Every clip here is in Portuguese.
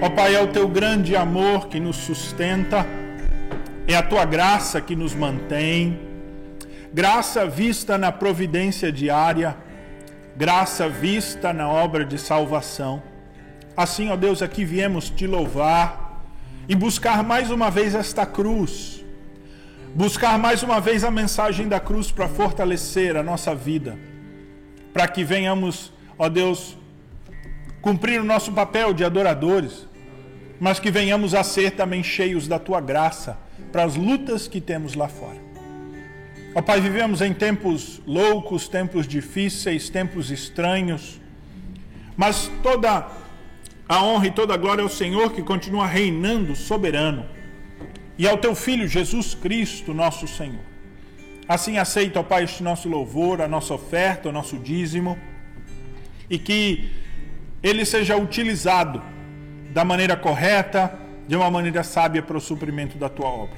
Ó Pai, é o teu grande amor que nos sustenta, é a tua graça que nos mantém, graça vista na providência diária, graça vista na obra de salvação. Assim, ó Deus, aqui viemos te louvar e buscar mais uma vez esta cruz, buscar mais uma vez a mensagem da cruz para fortalecer a nossa vida, para que venhamos, ó Deus, cumprir o nosso papel de adoradores, mas que venhamos a ser também cheios da tua graça para as lutas que temos lá fora. Ó Pai, vivemos em tempos loucos, tempos difíceis, tempos estranhos, mas toda a honra e toda a glória ao Senhor que continua reinando soberano e ao teu Filho Jesus Cristo, nosso Senhor. Assim aceita, ó Pai, este nosso louvor, a nossa oferta, o nosso dízimo e que ele seja utilizado da maneira correta, de uma maneira sábia para o suprimento da tua obra.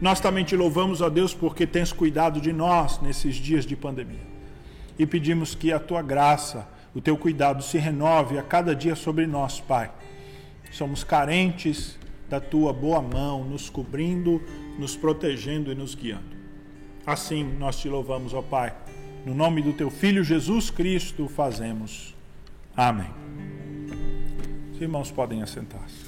Nós também te louvamos, ó Deus, porque tens cuidado de nós nesses dias de pandemia. E pedimos que a tua graça, o teu cuidado se renove a cada dia sobre nós, Pai. Somos carentes da tua boa mão, nos cobrindo, nos protegendo e nos guiando. Assim nós te louvamos, ó Pai. No nome do teu Filho Jesus Cristo fazemos. Amém. Os irmãos podem assentar-se.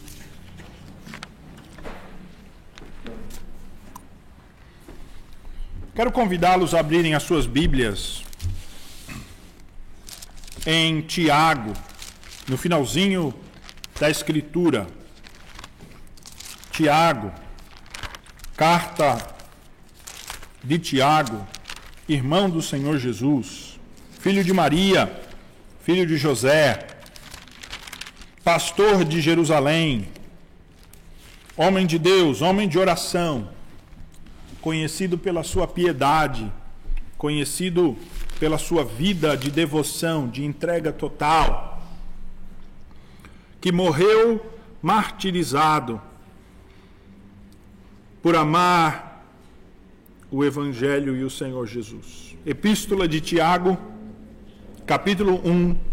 Quero convidá-los a abrirem as suas Bíblias em Tiago, no finalzinho da Escritura. Tiago, carta de Tiago, irmão do Senhor Jesus, filho de Maria, filho de José, pastor de Jerusalém, homem de Deus, homem de oração, conhecido pela sua piedade, conhecido pela sua vida de devoção, de entrega total, que morreu martirizado por amar o Evangelho e o Senhor Jesus. Epístola de Tiago, capítulo 1.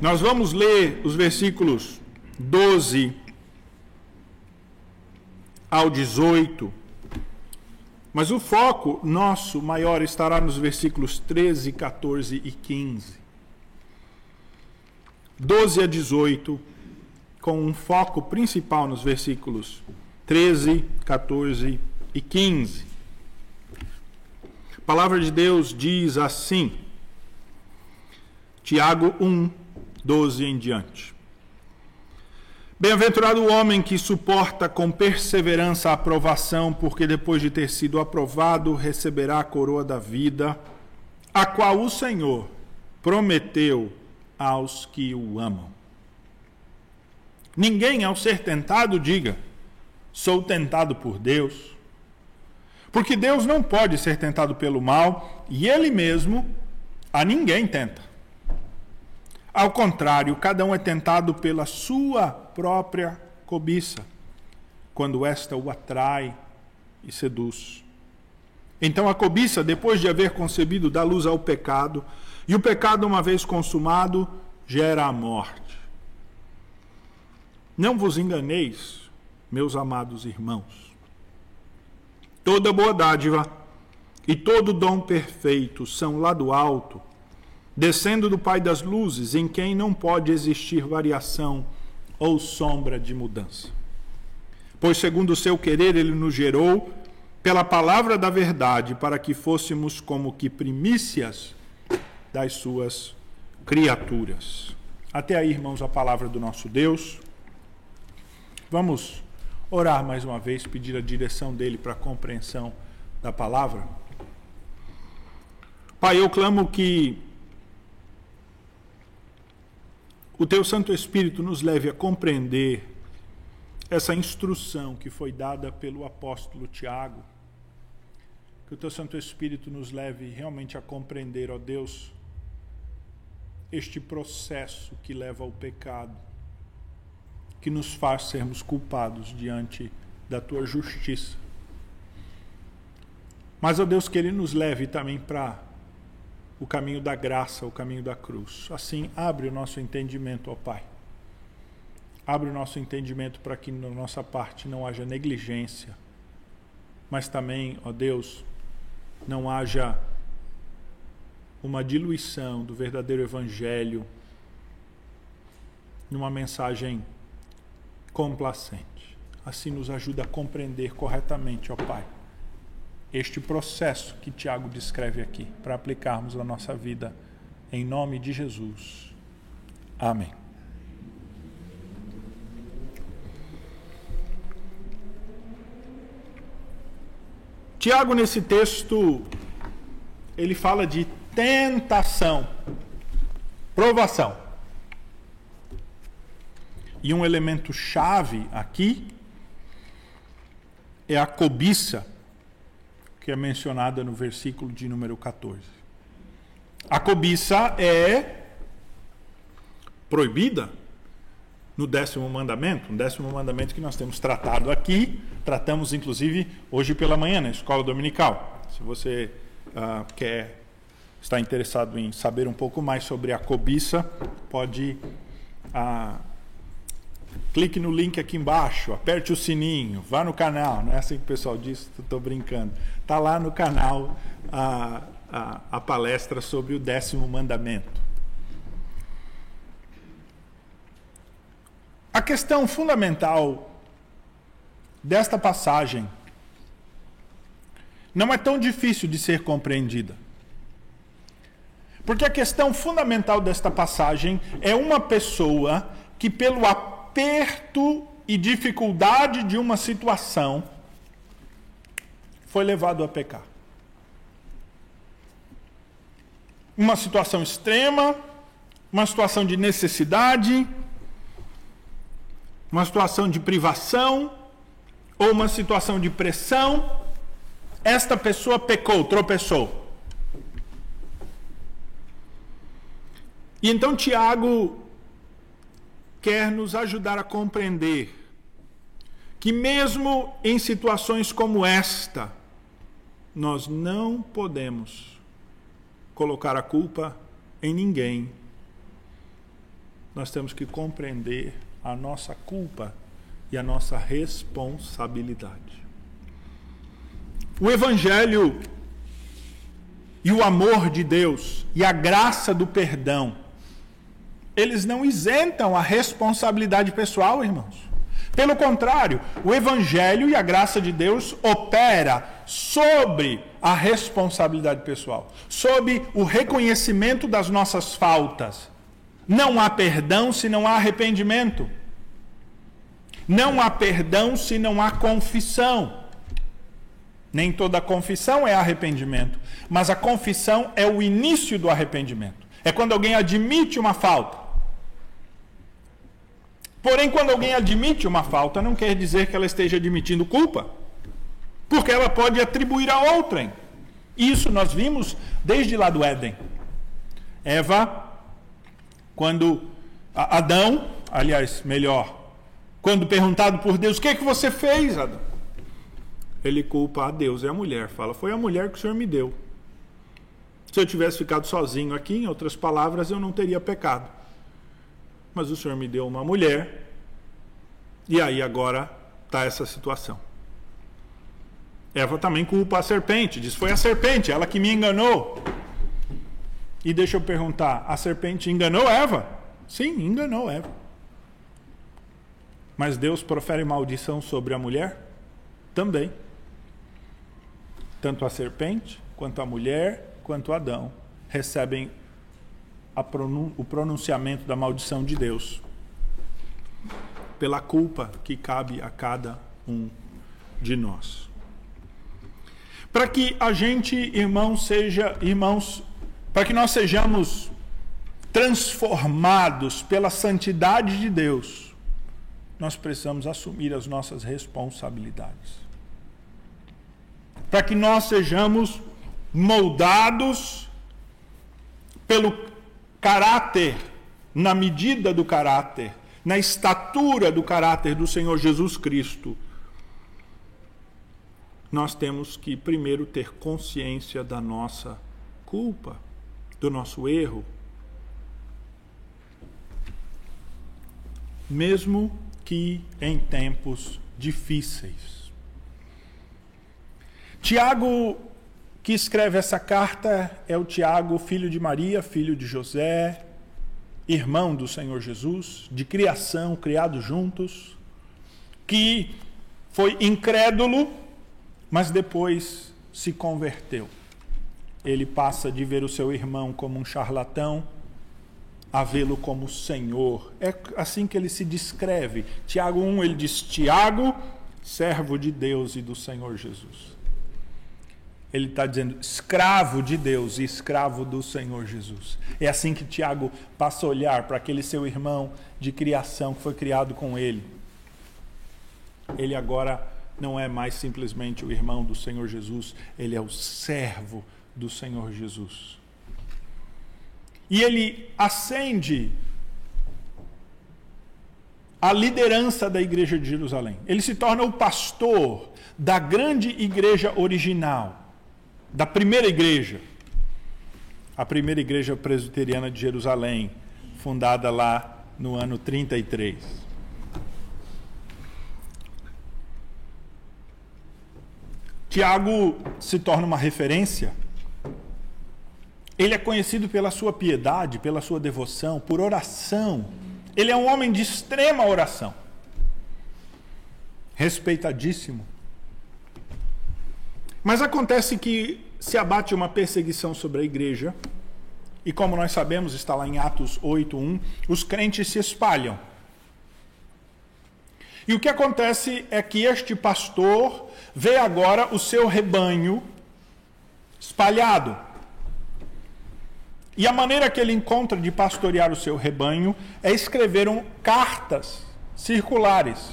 Nós vamos ler os versículos 12 ao 18. Mas o foco nosso maior estará nos versículos 13, 14 e 15. 12 a 18, com um foco principal nos versículos 13, 14 e 15. A palavra de Deus diz assim, Tiago 1, 12 em diante. Bem-aventurado o homem que suporta com perseverança a aprovação, porque depois de ter sido aprovado, receberá a coroa da vida, a qual o Senhor prometeu aos que o amam. Ninguém, ao ser tentado, diga: sou tentado por Deus. Porque Deus não pode ser tentado pelo mal, e Ele mesmo a ninguém tenta. Ao contrário, cada um é tentado pela sua própria cobiça, quando esta o atrai e seduz. Então a cobiça, depois de haver concebido, dá luz ao pecado, e o pecado, uma vez consumado, gera a morte. Não vos enganeis, meus amados irmãos. Toda boa dádiva e todo dom perfeito são lá do alto, descendo do Pai das luzes, em quem não pode existir variação ou sombra de mudança. Pois, segundo o seu querer, ele nos gerou pela palavra da verdade, para que fôssemos como que primícias das suas criaturas. Até aí, irmãos, a palavra do nosso Deus. Vamos orar mais uma vez, pedir a direção dele para a compreensão da palavra. Pai, eu clamo que o teu Santo Espírito nos leve a compreender essa instrução que foi dada pelo apóstolo Tiago. Que o teu Santo Espírito nos leve realmente a compreender, ó Deus, este processo que leva ao pecado, que nos faz sermos culpados diante da tua justiça. Mas, ó Deus, que ele nos leve também para o caminho da graça, o caminho da cruz. Assim, abre o nosso entendimento, ó Pai, Abre o nosso entendimento para que na nossa parte não haja negligência, mas também, ó Deus, não haja uma diluição do verdadeiro Evangelho numa mensagem complacente. Assim nos ajuda a compreender corretamente, ó Pai, este processo que Tiago descreve aqui, para aplicarmos na nossa vida, em nome de Jesus. Amém. Tiago, nesse texto, ele fala de tentação, provação. E um elemento chave aqui é a cobiça, que é mencionada no versículo de número 14. A cobiça é proibida no décimo mandamento, um décimo mandamento que nós temos tratado aqui, tratamos inclusive hoje pela manhã na escola dominical. Se você uh, quer está interessado em saber um pouco mais sobre a cobiça, pode uh, clique no link aqui embaixo, aperte o sininho, vá no canal. Não é assim que o pessoal diz, estou brincando. Está lá no canal a, a, a palestra sobre o décimo mandamento. A questão fundamental desta passagem não é tão difícil de ser compreendida. Porque a questão fundamental desta passagem é uma pessoa que, pelo aperto e dificuldade de uma situação, foi levado a pecar. Uma situação extrema, uma situação de necessidade, uma situação de privação ou uma situação de pressão, esta pessoa pecou, tropeçou. E então Tiago quer nos ajudar a compreender que, mesmo em situações como esta, nós não podemos colocar a culpa em ninguém. Nós temos que compreender a nossa culpa e a nossa responsabilidade. O Evangelho e o amor de Deus e a graça do perdão, eles não isentam a responsabilidade pessoal, irmãos. Pelo contrário, o Evangelho e a graça de Deus opera sobre a responsabilidade pessoal, sobre o reconhecimento das nossas faltas não há perdão se não há arrependimento. Não há perdão se não há confissão. Nem toda confissão é arrependimento, mas a confissão é o início do arrependimento. É quando alguém admite uma falta. Porém, quando alguém admite uma falta, não quer dizer que ela esteja admitindo culpa, porque ela pode atribuir a outrem. Isso nós vimos desde lá do Éden. Eva quando Adão, aliás, melhor, quando perguntado por Deus, o que é que você fez, Adão? Ele culpa a Deus e a mulher. Fala, foi a mulher que o Senhor me deu. Se eu tivesse ficado sozinho aqui, em outras palavras, eu não teria pecado. Mas o Senhor me deu uma mulher, e aí agora está essa situação. Eva também culpa a serpente, diz: Foi a serpente, ela que me enganou. E deixa eu perguntar: a serpente enganou Eva? Sim, enganou Eva. Mas Deus profere maldição sobre a mulher? Também. Tanto a serpente, quanto a mulher, quanto Adão recebem pronun o pronunciamento da maldição de Deus pela culpa que cabe a cada um de nós. Para que a gente, irmãos, seja irmãos para que nós sejamos transformados pela santidade de Deus, nós precisamos assumir as nossas responsabilidades. Para que nós sejamos moldados pelo caráter, na medida do caráter, na estatura do caráter do Senhor Jesus Cristo, nós temos que primeiro ter consciência da nossa culpa do nosso erro. mesmo que em tempos difíceis. Tiago, que escreve essa carta, é o Tiago, filho de Maria, filho de José, irmão do Senhor Jesus, de criação, criados juntos, que foi incrédulo, mas depois se converteu. Ele passa de ver o seu irmão como um charlatão a vê-lo como Senhor. É assim que ele se descreve. Tiago 1, ele diz: Tiago, servo de Deus e do Senhor Jesus. Ele está dizendo escravo de Deus e escravo do Senhor Jesus. É assim que Tiago passa a olhar para aquele seu irmão de criação que foi criado com ele. Ele agora não é mais simplesmente o irmão do Senhor Jesus, ele é o servo do Senhor Jesus. E ele ascende a liderança da igreja de Jerusalém. Ele se torna o pastor da grande igreja original, da primeira igreja, a primeira igreja presbiteriana de Jerusalém, fundada lá no ano 33. Tiago se torna uma referência ele é conhecido pela sua piedade, pela sua devoção, por oração. Ele é um homem de extrema oração. Respeitadíssimo. Mas acontece que se abate uma perseguição sobre a igreja, e como nós sabemos, está lá em Atos 8:1, os crentes se espalham. E o que acontece é que este pastor vê agora o seu rebanho espalhado. E a maneira que ele encontra de pastorear o seu rebanho é escrever um, cartas circulares.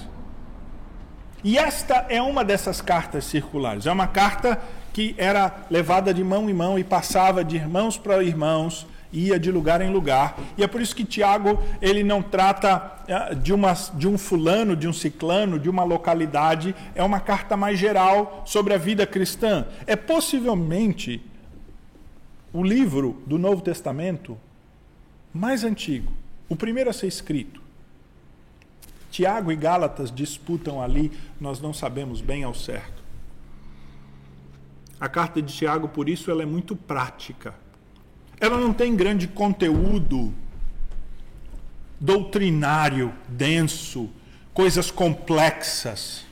E esta é uma dessas cartas circulares. É uma carta que era levada de mão em mão e passava de irmãos para irmãos, ia de lugar em lugar. E é por isso que Tiago ele não trata eh, de, uma, de um fulano, de um ciclano, de uma localidade. É uma carta mais geral sobre a vida cristã. É possivelmente o livro do Novo Testamento mais antigo, o primeiro a ser escrito. Tiago e Gálatas disputam ali, nós não sabemos bem ao certo. A carta de Tiago, por isso, ela é muito prática. Ela não tem grande conteúdo doutrinário, denso, coisas complexas.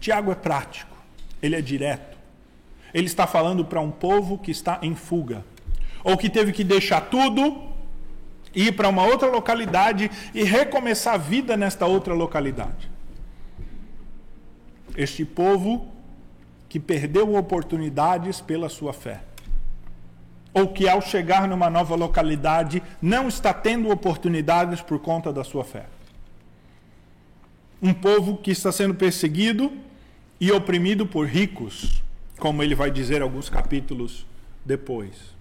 Tiago é prático, ele é direto. Ele está falando para um povo que está em fuga, ou que teve que deixar tudo, ir para uma outra localidade e recomeçar a vida nesta outra localidade. Este povo que perdeu oportunidades pela sua fé, ou que ao chegar numa nova localidade não está tendo oportunidades por conta da sua fé. Um povo que está sendo perseguido e oprimido por ricos, como ele vai dizer alguns capítulos depois.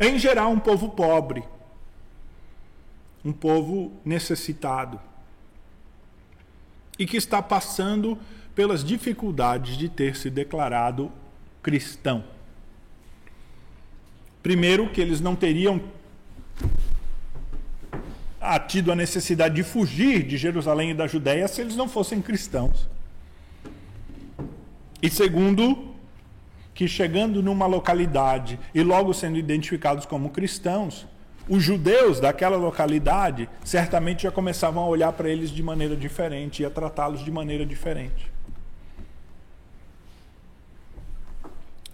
Em geral, um povo pobre, um povo necessitado e que está passando pelas dificuldades de ter se declarado cristão. Primeiro, que eles não teriam tido a necessidade de fugir de Jerusalém e da Judéia se eles não fossem cristãos. E segundo, que chegando numa localidade e logo sendo identificados como cristãos, os judeus daquela localidade certamente já começavam a olhar para eles de maneira diferente e a tratá-los de maneira diferente.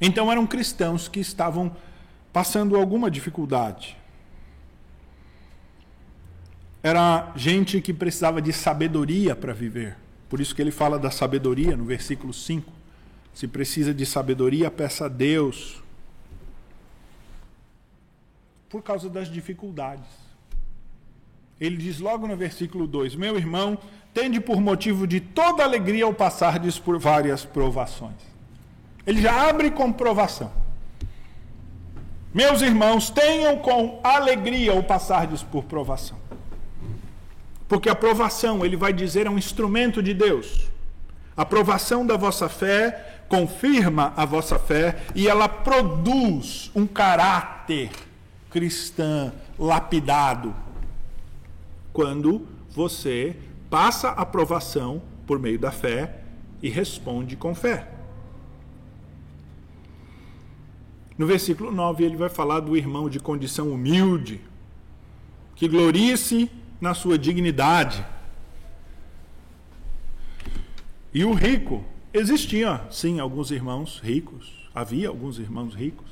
Então eram cristãos que estavam passando alguma dificuldade. Era gente que precisava de sabedoria para viver. Por isso que ele fala da sabedoria no versículo 5. Se precisa de sabedoria, peça a Deus. Por causa das dificuldades. Ele diz logo no versículo 2: Meu irmão, tende por motivo de toda alegria ao passardes por várias provações. Ele já abre com provação. Meus irmãos, tenham com alegria o passardes por provação. Porque a provação, ele vai dizer, é um instrumento de Deus. A provação da vossa fé confirma a vossa fé e ela produz um caráter cristão lapidado. quando você passa a provação por meio da fé e responde com fé. No versículo 9, ele vai falar do irmão de condição humilde, que glorie-se na sua dignidade. E o rico, existiam sim alguns irmãos ricos, havia alguns irmãos ricos,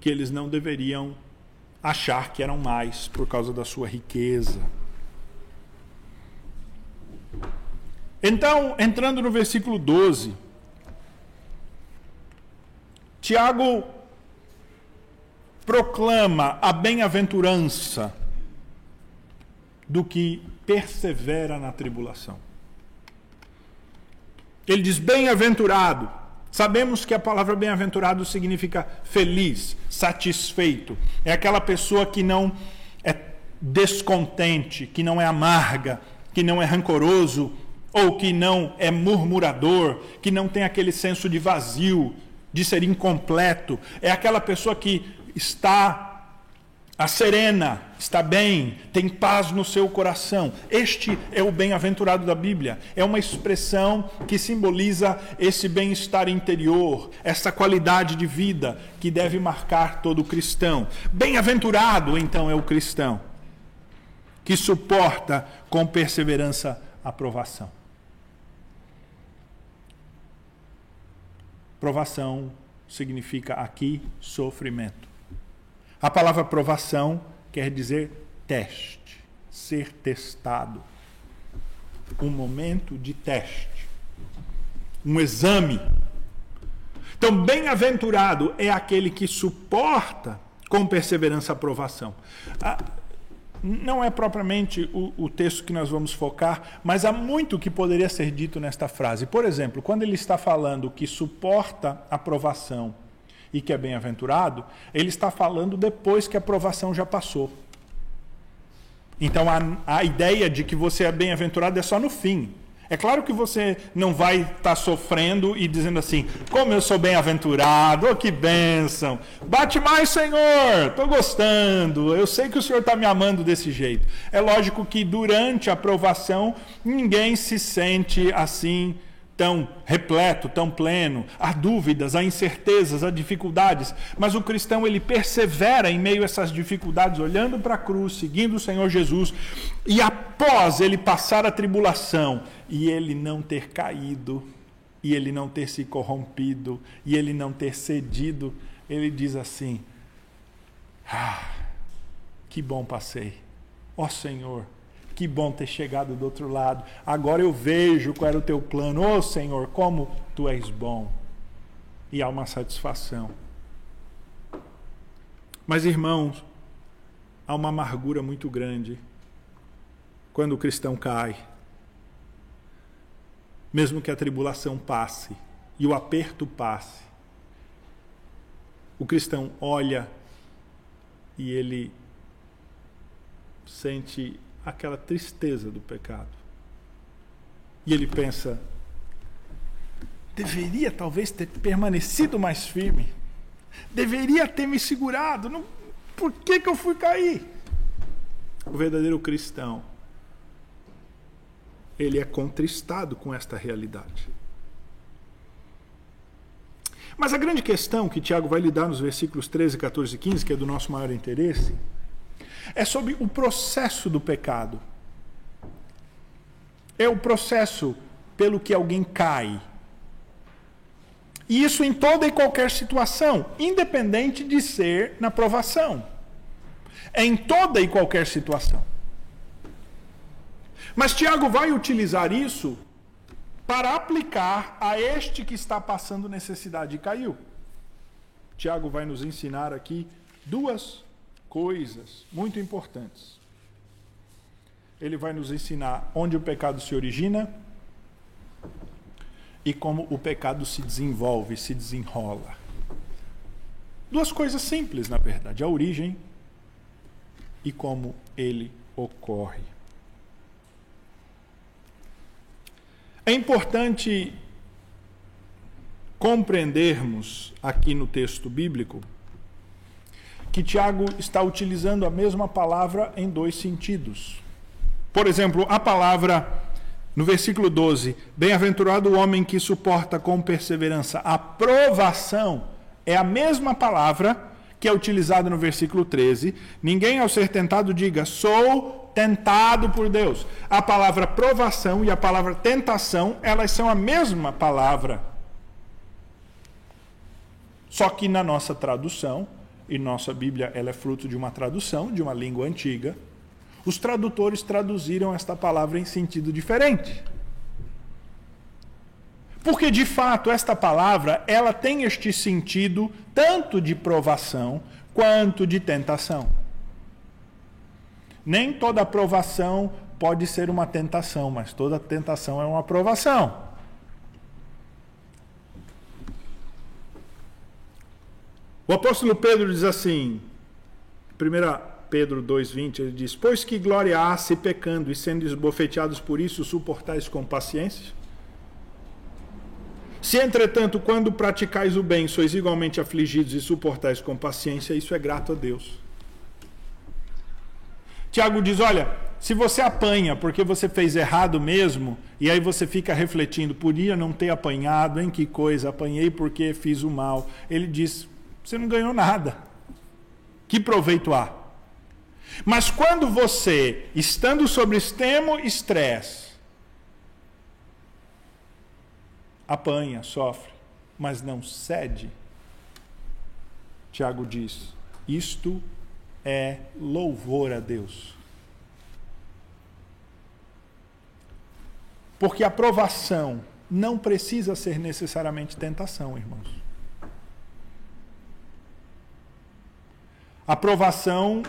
que eles não deveriam achar que eram mais por causa da sua riqueza. Então, entrando no versículo 12, Tiago proclama a bem-aventurança do que persevera na tribulação. Ele diz: bem-aventurado. Sabemos que a palavra bem-aventurado significa feliz, satisfeito. É aquela pessoa que não é descontente, que não é amarga, que não é rancoroso, ou que não é murmurador, que não tem aquele senso de vazio, de ser incompleto. É aquela pessoa que está a serena, está bem, tem paz no seu coração. Este é o bem-aventurado da Bíblia. É uma expressão que simboliza esse bem-estar interior, essa qualidade de vida que deve marcar todo cristão. Bem-aventurado, então, é o cristão que suporta com perseverança a provação. Provação significa aqui sofrimento. A palavra provação quer dizer teste, ser testado. Um momento de teste, um exame. Então, bem-aventurado é aquele que suporta com perseverança a provação. Não é propriamente o, o, texto que nós vamos focar, mas há muito que poderia ser dito nesta frase. Por exemplo, quando ele está falando que suporta a provação e que é bem-aventurado, ele está falando depois que a provação já passou. Então a, a ideia de que você é bem-aventurado é só no fim. É claro que você não vai estar tá sofrendo e dizendo assim: como eu sou bem-aventurado, oh, que bênção, bate mais, Senhor, estou gostando, eu sei que o Senhor está me amando desse jeito. É lógico que durante a provação ninguém se sente assim tão repleto, tão pleno, há dúvidas, há incertezas, há dificuldades, mas o cristão ele persevera em meio a essas dificuldades, olhando para a cruz, seguindo o Senhor Jesus, e após ele passar a tribulação e ele não ter caído, e ele não ter se corrompido, e ele não ter cedido, ele diz assim: Ah, que bom passei, ó oh, Senhor que bom ter chegado do outro lado. Agora eu vejo qual era o teu plano. Ô oh, Senhor, como tu és bom. E há uma satisfação. Mas, irmãos, há uma amargura muito grande quando o cristão cai. Mesmo que a tribulação passe e o aperto passe, o cristão olha e ele sente aquela tristeza do pecado. E ele pensa: deveria talvez ter permanecido mais firme, deveria ter me segurado, não, por que, que eu fui cair? O verdadeiro cristão, ele é contristado com esta realidade. Mas a grande questão que Tiago vai lidar nos versículos 13, 14 e 15, que é do nosso maior interesse, é sobre o processo do pecado. É o processo pelo que alguém cai. E isso em toda e qualquer situação, independente de ser na provação. É em toda e qualquer situação. Mas Tiago vai utilizar isso para aplicar a este que está passando necessidade e caiu. Tiago vai nos ensinar aqui duas coisas muito importantes. Ele vai nos ensinar onde o pecado se origina e como o pecado se desenvolve, se desenrola. Duas coisas simples, na verdade: a origem e como ele ocorre. É importante compreendermos aqui no texto bíblico que Tiago está utilizando a mesma palavra em dois sentidos. Por exemplo, a palavra no versículo 12: Bem-aventurado o homem que suporta com perseverança a provação, é a mesma palavra que é utilizada no versículo 13. Ninguém ao ser tentado diga, sou tentado por Deus. A palavra provação e a palavra tentação, elas são a mesma palavra. Só que na nossa tradução, e nossa Bíblia ela é fruto de uma tradução, de uma língua antiga, os tradutores traduziram esta palavra em sentido diferente. Porque de fato esta palavra, ela tem este sentido tanto de provação quanto de tentação. Nem toda provação pode ser uma tentação, mas toda tentação é uma provação. O apóstolo Pedro diz assim, 1 Pedro 2,20, ele diz: Pois que glória há se pecando e sendo esbofeteados por isso, suportais com paciência? Se, entretanto, quando praticais o bem, sois igualmente afligidos e suportais com paciência, isso é grato a Deus. Tiago diz: Olha, se você apanha porque você fez errado mesmo, e aí você fica refletindo, podia não ter apanhado, em que coisa, apanhei porque fiz o mal. Ele diz: você não ganhou nada. Que proveito há? Mas quando você, estando sob extremo estresse, apanha, sofre, mas não cede, Tiago diz: isto é louvor a Deus. Porque a provação não precisa ser necessariamente tentação, irmãos. Aprovação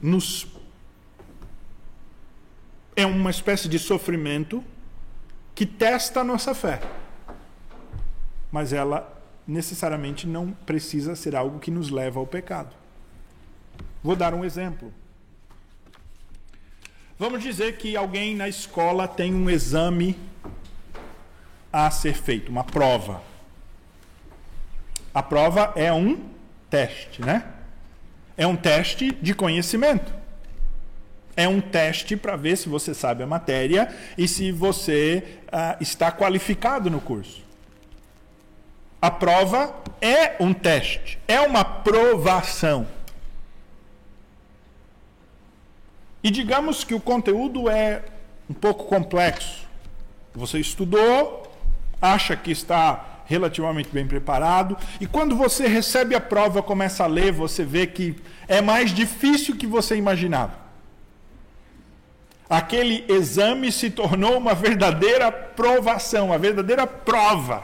nos é uma espécie de sofrimento que testa a nossa fé. Mas ela necessariamente não precisa ser algo que nos leva ao pecado. Vou dar um exemplo. Vamos dizer que alguém na escola tem um exame a ser feito, uma prova. A prova é um teste, né? É um teste de conhecimento. É um teste para ver se você sabe a matéria e se você ah, está qualificado no curso. A prova é um teste, é uma provação. E digamos que o conteúdo é um pouco complexo. Você estudou, acha que está relativamente bem preparado. E quando você recebe a prova, começa a ler, você vê que é mais difícil que você imaginava. Aquele exame se tornou uma verdadeira provação, uma verdadeira prova.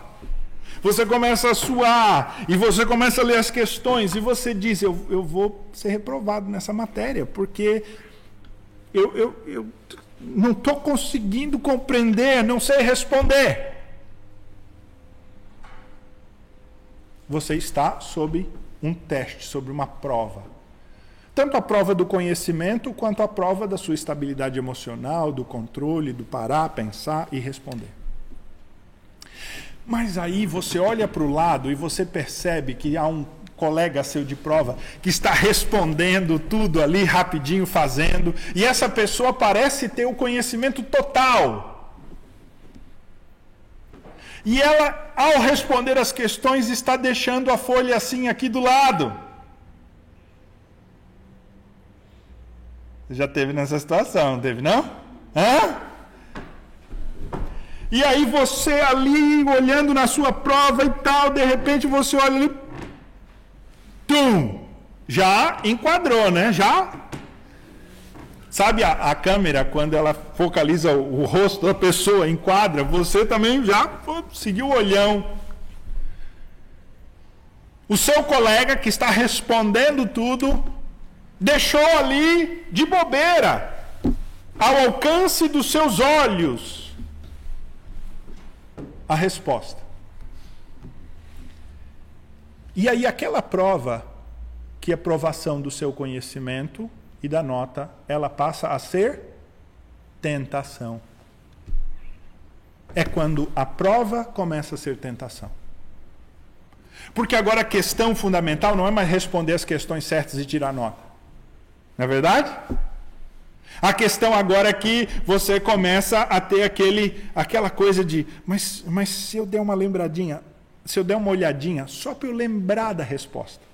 Você começa a suar e você começa a ler as questões e você diz: Eu, eu vou ser reprovado nessa matéria, porque eu, eu, eu não estou conseguindo compreender, não sei responder. Você está sob um teste, sobre uma prova. Tanto a prova do conhecimento quanto a prova da sua estabilidade emocional, do controle, do parar, pensar e responder. Mas aí você olha para o lado e você percebe que há um colega seu de prova que está respondendo tudo ali rapidinho, fazendo, e essa pessoa parece ter o conhecimento total e ela, ao responder as questões, está deixando a folha assim aqui do lado. Já teve nessa situação, não teve não? Hã? E aí você ali olhando na sua prova e tal, de repente você olha ali, tum, já enquadrou, né? Já Sabe a, a, câmera, quando ela focaliza o, o, rosto da pessoa, enquadra, você também já seguiu o olhão. O seu colega que está respondendo tudo, deixou ali de bobeira, ao alcance dos seus olhos, a resposta. E aí, aquela prova, que é provação do seu conhecimento, e da nota, ela passa a ser tentação. É quando a prova começa a ser tentação. Porque agora a questão fundamental não é mais responder as questões certas e tirar nota. Não é verdade? A questão agora é que você começa a ter aquele, aquela coisa de, mas, mas se eu der uma lembradinha, se eu der uma olhadinha, só para eu lembrar da resposta.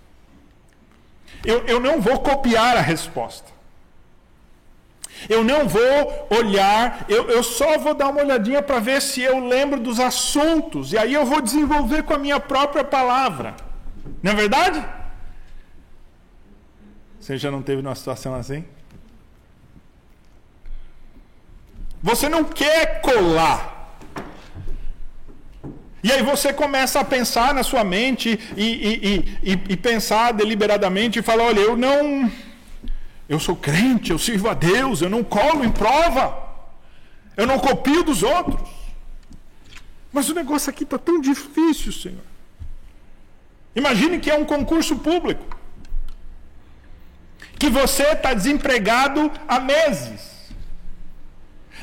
Eu, eu não vou copiar a resposta. Eu não vou olhar, eu, eu só vou dar uma olhadinha para ver se eu lembro dos assuntos. E aí eu vou desenvolver com a minha própria palavra. Não é verdade? Você já não teve uma situação assim? Você não quer colar. E aí você começa a pensar na sua mente e, e, e, e, pensar deliberadamente e falar: olha, eu não. Eu sou crente, eu sirvo a Deus, eu não colo em prova, eu não copio dos outros. Mas o negócio aqui está tão difícil, Senhor. Imagine que é um concurso público, que você está desempregado há meses.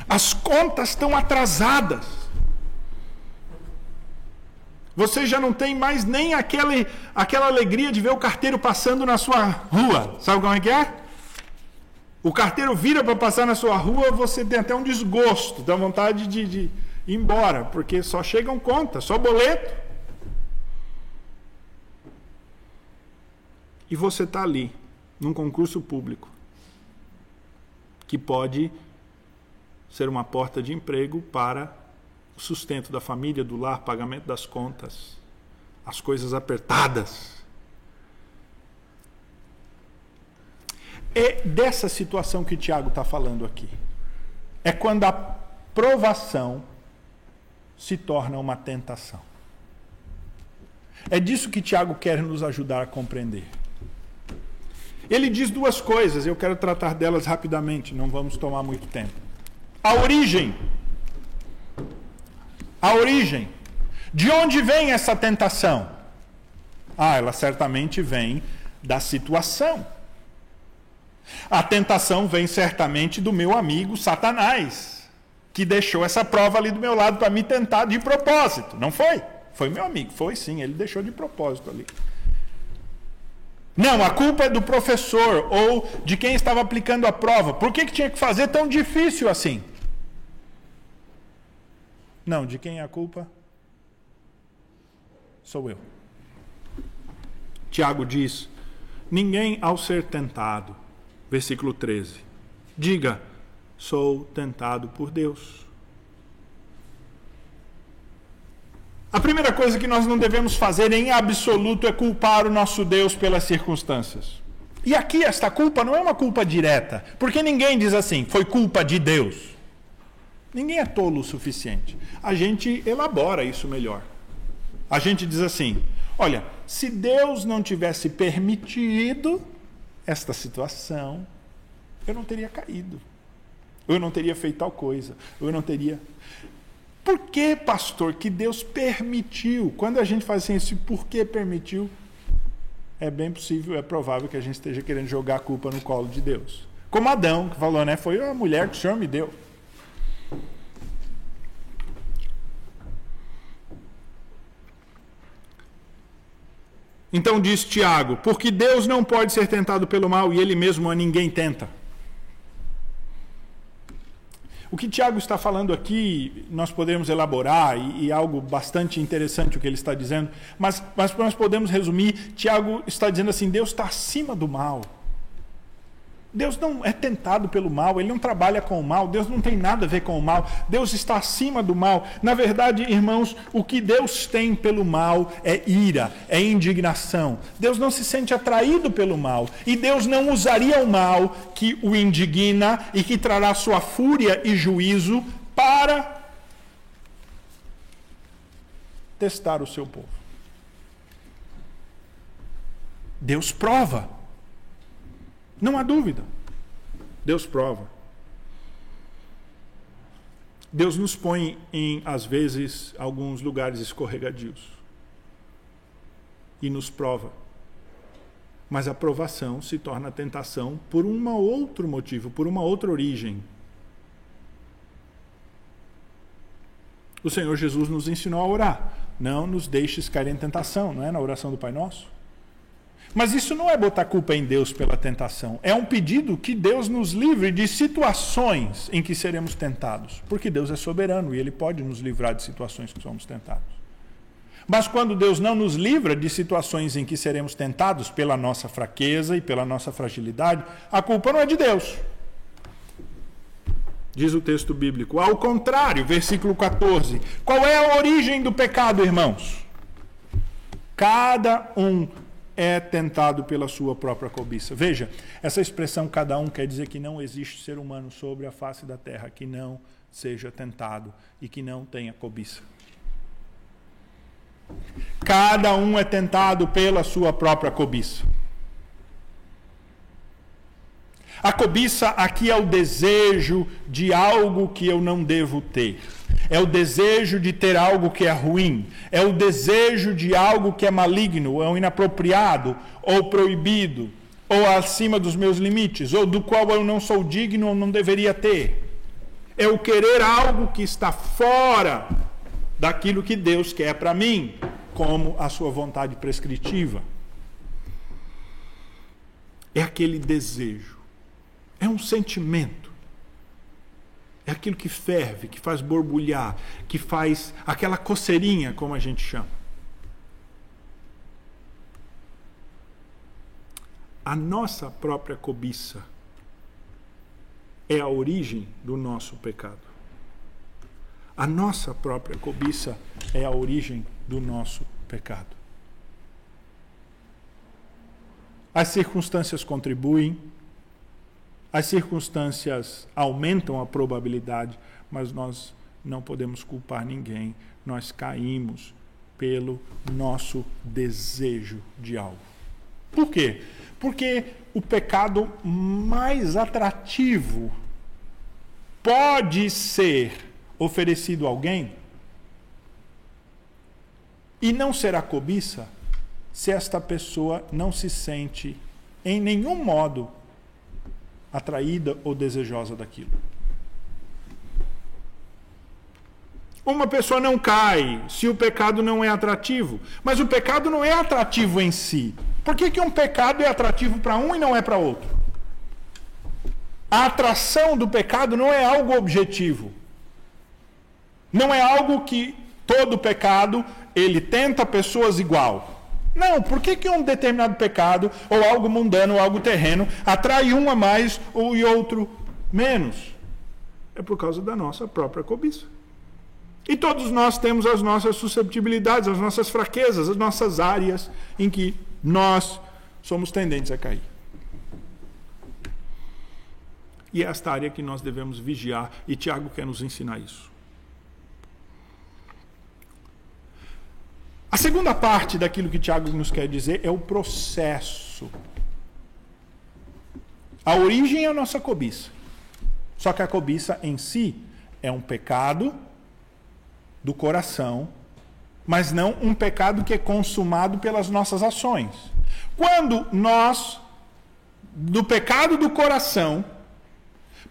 As contas estão atrasadas. Você já não tem mais nem aquele, aquela alegria de ver o carteiro passando na sua rua. Sabe como é que é? O carteiro vira para passar na sua rua, você tem até um desgosto, dá vontade de, de ir embora, porque só chegam contas, só boleto. E você está ali, num concurso público, que pode ser uma porta de emprego para o sustento da família, do lar, pagamento das contas, as coisas apertadas. É dessa situação que Tiago está falando aqui. É quando a provação se torna uma tentação. É disso que Tiago quer nos ajudar a compreender. Ele diz duas coisas, eu quero tratar delas rapidamente, não vamos tomar muito tempo. A origem. A origem. De onde vem essa tentação? Ah, ela certamente vem da situação. A tentação vem certamente do meu amigo Satanás, que deixou essa prova ali do meu lado para me tentar de propósito. Não foi? Foi meu amigo, foi sim, ele deixou de propósito ali. Não, a culpa é do professor ou de quem estava aplicando a prova. Por que, que tinha que fazer tão difícil assim? Não, de quem é a culpa? Sou eu. Tiago diz: Ninguém ao ser tentado, versículo 13, diga: Sou tentado por Deus. A primeira coisa que nós não devemos fazer em absoluto é culpar o nosso Deus pelas circunstâncias. E aqui esta culpa não é uma culpa direta, porque ninguém diz assim, foi culpa de Deus. Ninguém é tolo o suficiente. A gente elabora isso melhor. A gente diz assim: olha, se Deus não tivesse permitido esta situação, eu não teria caído. Eu não teria feito tal coisa. Eu não teria. Por que, pastor, que Deus permitiu? Quando a gente faz assim, esse por que permitiu, é bem possível, é provável que a gente esteja querendo jogar a culpa no colo de Deus. Como Adão, que falou, né? Foi a mulher que o Senhor me deu. Então diz Tiago: porque Deus não pode ser tentado pelo mal e ele mesmo a ninguém tenta. O que Tiago está falando aqui, nós podemos elaborar, e, e algo bastante interessante o que ele está dizendo, mas, mas nós podemos resumir: Tiago está dizendo assim, Deus está acima do mal. Deus não é tentado pelo mal, ele não trabalha com o mal, Deus não tem nada a ver com o mal, Deus está acima do mal. Na verdade, irmãos, o que Deus tem pelo mal é ira, é indignação. Deus não se sente atraído pelo mal e Deus não usaria o mal que o indigna e que trará sua fúria e juízo para testar o seu povo. Deus prova. Não há dúvida. Deus prova. Deus nos põe em, às vezes, alguns lugares escorregadios. E nos prova. Mas a provação se torna tentação por um outro motivo, por uma outra origem. O Senhor Jesus nos ensinou a orar. não nos deixes cair em tentação, não é na oração do Pai Nosso? Mas isso não é botar culpa em Deus pela tentação. É um pedido que Deus nos livre de situações em que seremos tentados. Porque Deus é soberano e Ele pode nos livrar de situações que somos tentados. Mas quando Deus não nos livra de situações em que seremos tentados pela nossa fraqueza e pela nossa fragilidade, a culpa não é de Deus. Diz o texto bíblico. Ao contrário, versículo 14. Qual é a origem do pecado, irmãos? Cada um é tentado pela sua própria cobiça. Veja, essa expressão cada um quer dizer que não existe ser humano sobre a face da terra que não seja tentado e que não tenha cobiça. Cada um é tentado pela sua própria cobiça. A cobiça aqui é o desejo de algo que eu não devo ter é o desejo de ter algo que é ruim, é o desejo de algo que é maligno, ou inapropriado, ou proibido, ou acima dos meus limites, ou do qual eu não sou digno ou não deveria ter. É o querer algo que está fora daquilo que Deus quer para mim, como a sua vontade prescritiva. É aquele desejo, é um sentimento é aquilo que ferve, que faz borbulhar, que faz aquela coceirinha, como a gente chama. A nossa própria cobiça é a origem do nosso pecado. A nossa própria cobiça é a origem do nosso pecado. As circunstâncias contribuem, as circunstâncias aumentam a probabilidade, mas nós não podemos culpar ninguém. Nós caímos pelo nosso desejo de algo. Por quê? Porque o pecado mais atrativo pode ser oferecido a alguém e não será cobiça se esta pessoa não se sente em nenhum modo atraída ou desejosa daquilo. Uma pessoa não cai se o pecado não é atrativo. Mas o pecado não é atrativo em si. Por que, que um pecado é atrativo para um e não é para outro? A atração do pecado não é algo objetivo. Não é algo que todo pecado ele tenta pessoas igual. Não, por que, que um determinado pecado, ou algo mundano, ou algo terreno, atrai um a mais ou e outro menos? É por causa da nossa própria cobiça. E todos nós temos as nossas susceptibilidades, as nossas fraquezas, as nossas áreas em que nós somos tendentes a cair. E é esta área que nós devemos vigiar, e Tiago quer nos ensinar isso. A segunda parte daquilo que Tiago nos quer dizer é o processo. A origem é a nossa cobiça. Só que a cobiça em si é um pecado do coração, mas não um pecado que é consumado pelas nossas ações. Quando nós, do pecado do coração,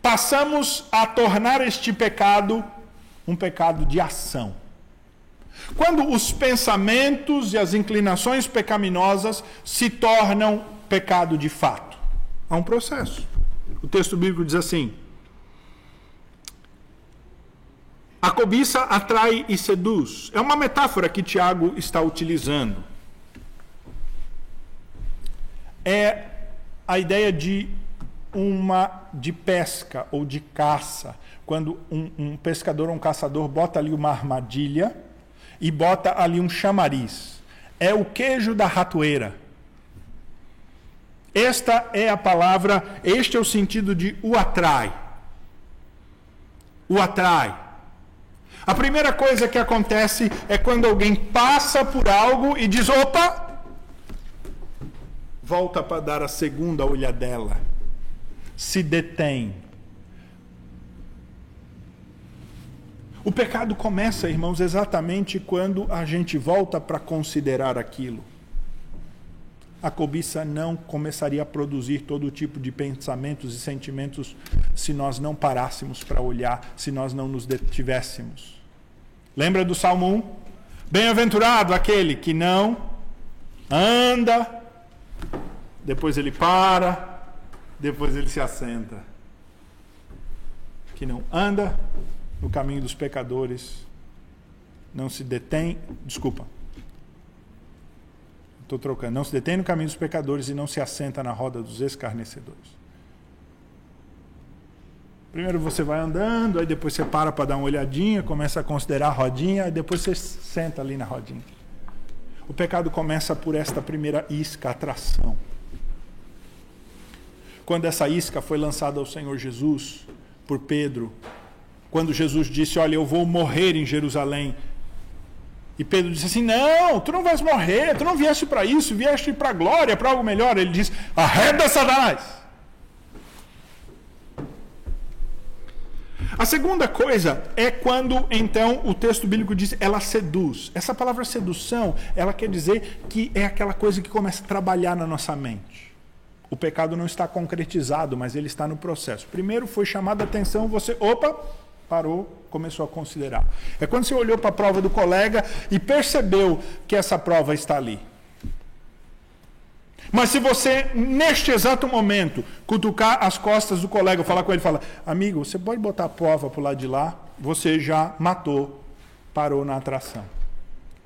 passamos a tornar este pecado um pecado de ação. Quando os pensamentos e as inclinações pecaminosas se tornam pecado de fato. Há um processo. O texto bíblico diz assim: A cobiça atrai e seduz. É uma metáfora que Tiago está utilizando. É a ideia de uma de pesca ou de caça. Quando um, um pescador ou um caçador bota ali uma armadilha e bota ali um chamariz. É o queijo da ratoeira. Esta é a palavra, este é o sentido de o atrai. O atrai. A primeira coisa que acontece é quando alguém passa por algo e diz: opa, volta para dar a segunda olhadela. Se detém O pecado começa, irmãos, exatamente quando a gente volta para considerar aquilo. A cobiça não começaria a produzir todo tipo de pensamentos e sentimentos se nós não parássemos para olhar, se nós não nos detivéssemos. Lembra do Salmo 1? Bem-aventurado aquele que não anda, depois ele para, depois ele se assenta. Que não anda no caminho dos pecadores, não se detém, desculpa, estou trocando, não se detém no caminho dos pecadores e não se assenta na roda dos escarnecedores. Primeiro você vai andando, aí depois você para para dar uma olhadinha, começa a considerar a rodinha, aí depois você senta ali na rodinha. O pecado começa por esta primeira isca, atração. Quando essa isca foi lançada ao Senhor Jesus por Pedro, quando Jesus disse: Olha, eu vou morrer em Jerusalém. E Pedro disse assim: Não, tu não vais morrer, tu não vieste para isso, vieste para a glória, para algo melhor. Ele diz: Arreda Satanás. A segunda coisa é quando então o texto bíblico diz ela seduz. Essa palavra sedução, ela quer dizer que é aquela coisa que começa a trabalhar na nossa mente. O pecado não está concretizado, mas ele está no processo. Primeiro foi chamada a atenção, você, opa, parou, começou a considerar. É quando você olhou para a prova do colega e percebeu que essa prova está ali. Mas se você, neste exato momento, cutucar as costas do colega, falar com ele, fala, amigo, você pode botar a prova para o lado de lá, você já matou, parou na atração.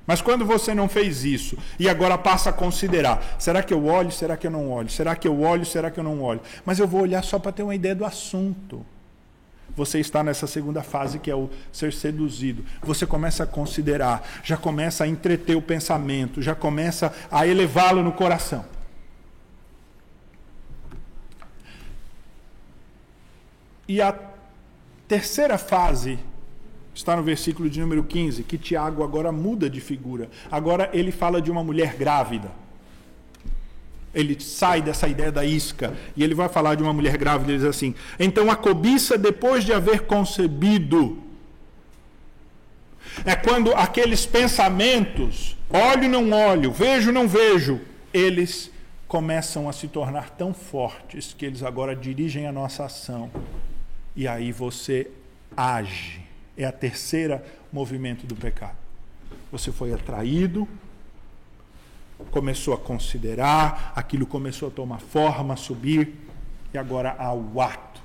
Mas quando você não fez isso e agora passa a considerar, será que eu olho, será que eu não olho? Será que eu olho, será que eu não olho? Mas eu vou olhar só para ter uma ideia do assunto. Você está nessa segunda fase que é o ser seduzido. Você começa a considerar, já começa a entreter o pensamento, já começa a elevá-lo no coração. E a terceira fase está no versículo de número 15, que Tiago agora muda de figura. Agora ele fala de uma mulher grávida. Ele sai dessa ideia da isca e ele vai falar de uma mulher grávida. Ele diz assim: Então a cobiça, depois de haver concebido, é quando aqueles pensamentos, olho não olho, vejo não vejo, eles começam a se tornar tão fortes que eles agora dirigem a nossa ação e aí você age. É a terceira movimento do pecado. Você foi atraído, começou a considerar, aquilo começou a tomar forma, a subir, e agora há o ato.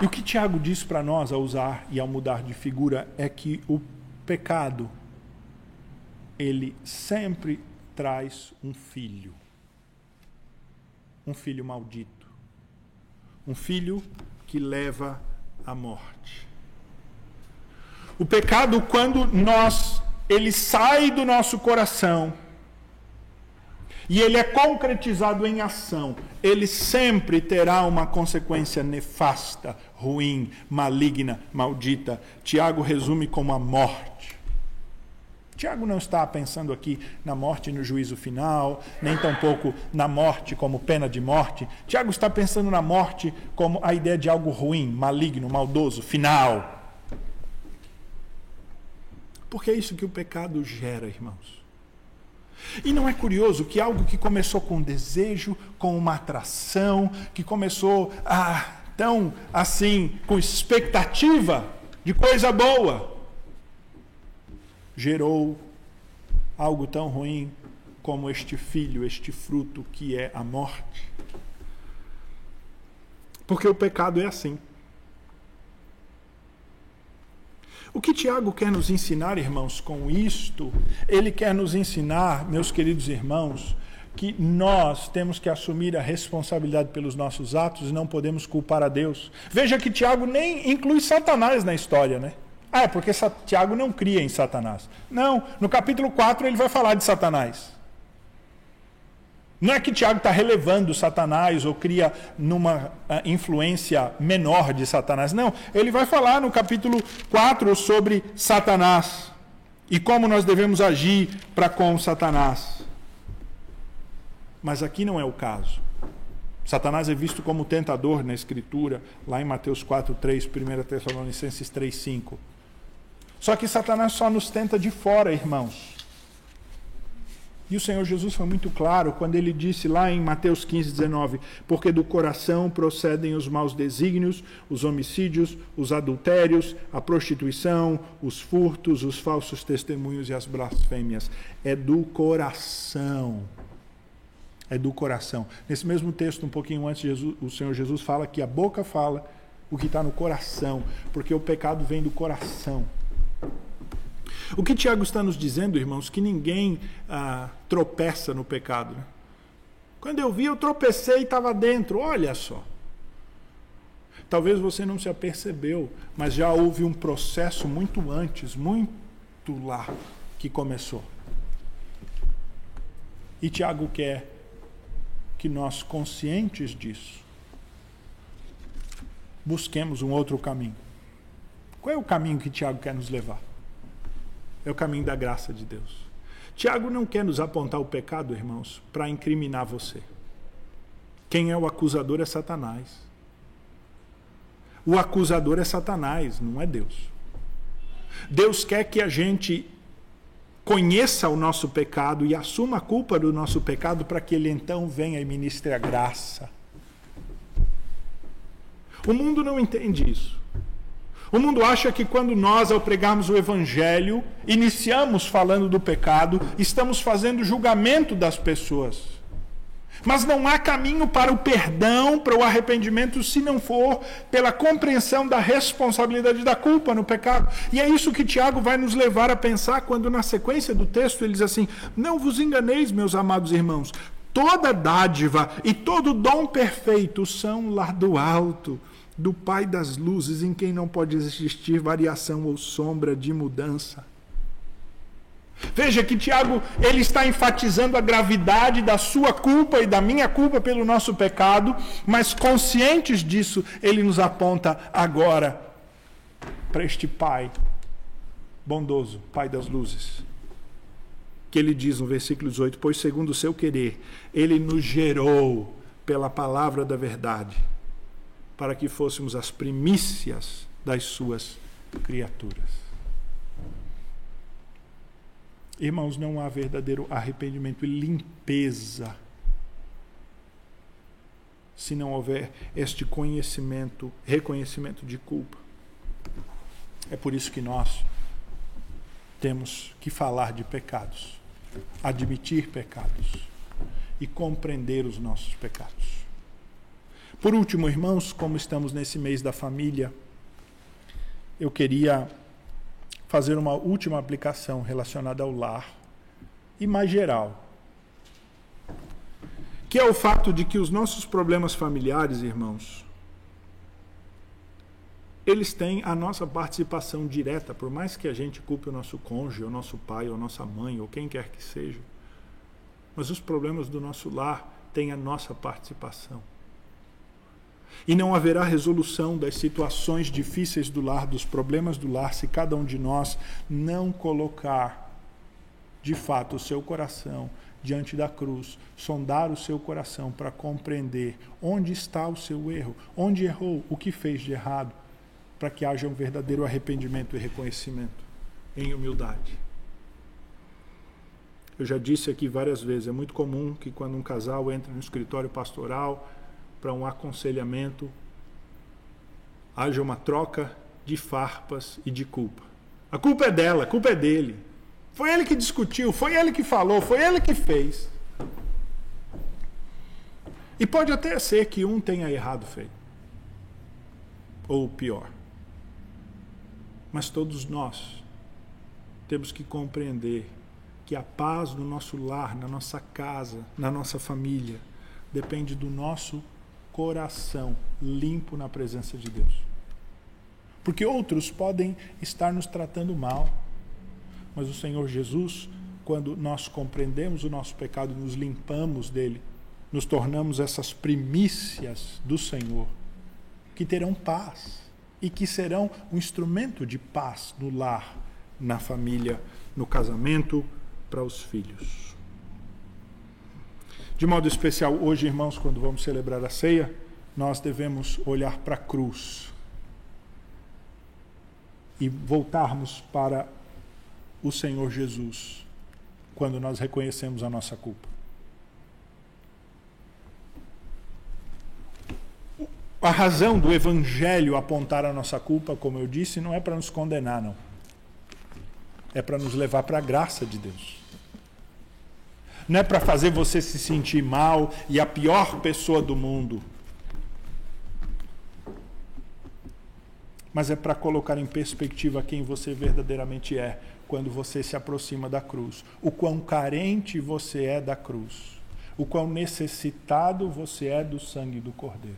E o que Tiago diz para nós ao usar e ao mudar de figura é que o pecado ele sempre traz um filho um filho maldito, um filho que leva à morte. O pecado, quando nós ele sai do nosso coração e ele é concretizado em ação, ele sempre terá uma consequência nefasta, ruim, maligna, maldita. Tiago resume como a morte. Tiago não está pensando aqui na morte no juízo final, nem tampouco na morte como pena de morte. Tiago está pensando na morte como a ideia de algo ruim, maligno, maldoso, final. Porque é isso que o pecado gera, irmãos. E não é curioso que algo que começou com desejo, com uma atração, que começou ah, tão assim, com expectativa de coisa boa, gerou algo tão ruim como este filho, este fruto que é a morte. Porque o pecado é assim. O que Tiago quer nos ensinar, irmãos, com isto? Ele quer nos ensinar, meus queridos irmãos, que nós temos que assumir a responsabilidade pelos nossos atos e não podemos culpar a Deus. Veja que Tiago nem inclui Satanás na história, né? Ah, é porque Tiago não cria em Satanás. Não, no capítulo 4 ele vai falar de Satanás. Não é que Tiago está relevando Satanás ou cria numa uh, influência menor de Satanás. Não, ele vai falar no capítulo 4 sobre Satanás e como nós devemos agir para com Satanás. Mas aqui não é o caso. Satanás é visto como tentador na Escritura, lá em Mateus 4, 3, 1 Tessalonicenses 3, 5. Só que Satanás só nos tenta de fora, irmãos. E o Senhor Jesus foi muito claro quando ele disse lá em Mateus 15, 19: Porque do coração procedem os maus desígnios, os homicídios, os adultérios, a prostituição, os furtos, os falsos testemunhos e as blasfêmias. É do coração. É do coração. Nesse mesmo texto, um pouquinho antes, Jesus, o Senhor Jesus fala que a boca fala o que está no coração, porque o pecado vem do coração. O que Tiago está nos dizendo, irmãos, que ninguém ah, tropeça no pecado. Né? Quando eu vi, eu tropecei e estava dentro. Olha só. Talvez você não se apercebeu, mas já houve um processo muito antes, muito lá, que começou. E Tiago quer que nós, conscientes disso, busquemos um outro caminho. Qual é o caminho que Tiago quer nos levar? É o caminho da graça de Deus. Tiago não quer nos apontar o pecado, irmãos, para incriminar você. Quem é o acusador é Satanás. O acusador é Satanás, não é Deus. Deus quer que a gente conheça o nosso pecado e assuma a culpa do nosso pecado para que ele então venha e ministre a graça. O mundo não entende isso. O mundo acha que quando nós, ao pregarmos o Evangelho, iniciamos falando do pecado, estamos fazendo julgamento das pessoas. Mas não há caminho para o perdão, para o arrependimento, se não for pela compreensão da responsabilidade da culpa no pecado. E é isso que Tiago vai nos levar a pensar quando, na sequência do texto, ele diz assim: Não vos enganeis, meus amados irmãos, toda dádiva e todo dom perfeito são lá do alto do Pai das luzes, em quem não pode existir variação ou sombra de mudança. Veja que Tiago ele está enfatizando a gravidade da sua culpa e da minha culpa pelo nosso pecado, mas conscientes disso, ele nos aponta agora para este Pai bondoso, Pai das luzes. Que ele diz no versículo 18: Pois segundo o seu querer, ele nos gerou pela palavra da verdade para que fôssemos as primícias das suas criaturas. Irmãos, não há verdadeiro arrependimento e limpeza se não houver este conhecimento, reconhecimento de culpa. É por isso que nós temos que falar de pecados, admitir pecados e compreender os nossos pecados. Por último, irmãos, como estamos nesse mês da família, eu queria fazer uma última aplicação relacionada ao lar e mais geral. Que é o fato de que os nossos problemas familiares, irmãos, eles têm a nossa participação direta, por mais que a gente culpe o nosso cônjuge, o nosso pai, ou nossa mãe, ou quem quer que seja. Mas os problemas do nosso lar têm a nossa participação. E não haverá resolução das situações difíceis do lar, dos problemas do lar, se cada um de nós não colocar de fato o seu coração diante da cruz, sondar o seu coração para compreender onde está o seu erro, onde errou, o que fez de errado, para que haja um verdadeiro arrependimento e reconhecimento em humildade. Eu já disse aqui várias vezes, é muito comum que quando um casal entra no escritório pastoral, para um aconselhamento, haja uma troca de farpas e de culpa. A culpa é dela, a culpa é dele. Foi ele que discutiu, foi ele que falou, foi ele que fez. E pode até ser que um tenha errado feio. Ou pior. Mas todos nós temos que compreender que a paz no nosso lar, na nossa casa, na nossa família, depende do nosso coração limpo na presença de Deus. Porque outros podem estar nos tratando mal, mas o Senhor Jesus, quando nós compreendemos o nosso pecado e nos limpamos dele, nos tornamos essas primícias do Senhor, que terão paz e que serão um instrumento de paz no lar, na família, no casamento, para os filhos. De modo especial, hoje, irmãos, quando vamos celebrar a ceia, nós devemos olhar para a cruz e voltarmos para o Senhor Jesus, quando nós reconhecemos a nossa culpa. A razão do Evangelho apontar a nossa culpa, como eu disse, não é para nos condenar, não. É para nos levar para a graça de Deus. Não é para fazer você se sentir mal e a pior pessoa do mundo. Mas é para colocar em perspectiva quem você verdadeiramente é quando você se aproxima da cruz. O quão carente você é da cruz. O quão necessitado você é do sangue do Cordeiro.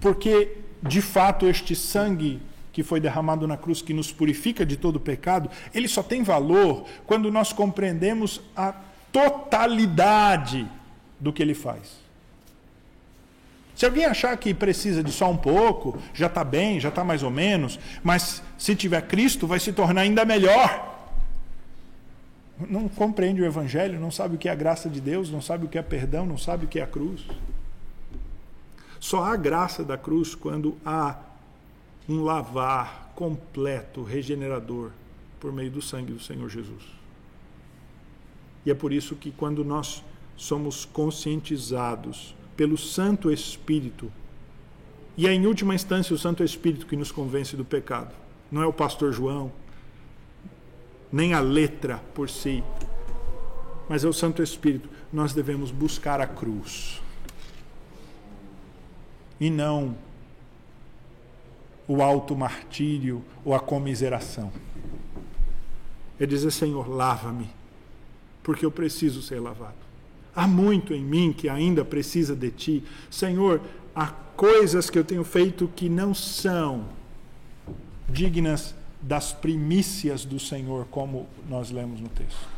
Porque, de fato, este sangue que foi derramado na cruz, que nos purifica de todo pecado, ele só tem valor quando nós compreendemos a totalidade do que ele faz. Se alguém achar que precisa de só um pouco, já está bem, já está mais ou menos, mas se tiver Cristo, vai se tornar ainda melhor. Não compreende o Evangelho, não sabe o que é a graça de Deus, não sabe o que é perdão, não sabe o que é a cruz. Só há graça da cruz quando há um lavar completo, regenerador, por meio do sangue do Senhor Jesus. E é por isso que quando nós somos conscientizados pelo Santo Espírito, e é em última instância o Santo Espírito que nos convence do pecado, não é o pastor João, nem a letra por si, mas é o Santo Espírito. Nós devemos buscar a cruz e não o alto martírio ou a comiseração. É dizer, Senhor, lava-me, porque eu preciso ser lavado. Há muito em mim que ainda precisa de ti. Senhor, há coisas que eu tenho feito que não são dignas das primícias do Senhor, como nós lemos no texto.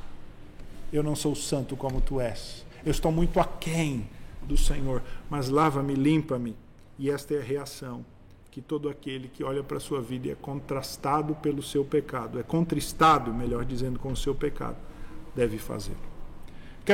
Eu não sou santo como tu és. Eu estou muito aquém do Senhor, mas lava-me, limpa-me e esta é a reação que todo aquele que olha para a sua vida e é contrastado pelo seu pecado, é contristado, melhor dizendo, com o seu pecado, deve fazer.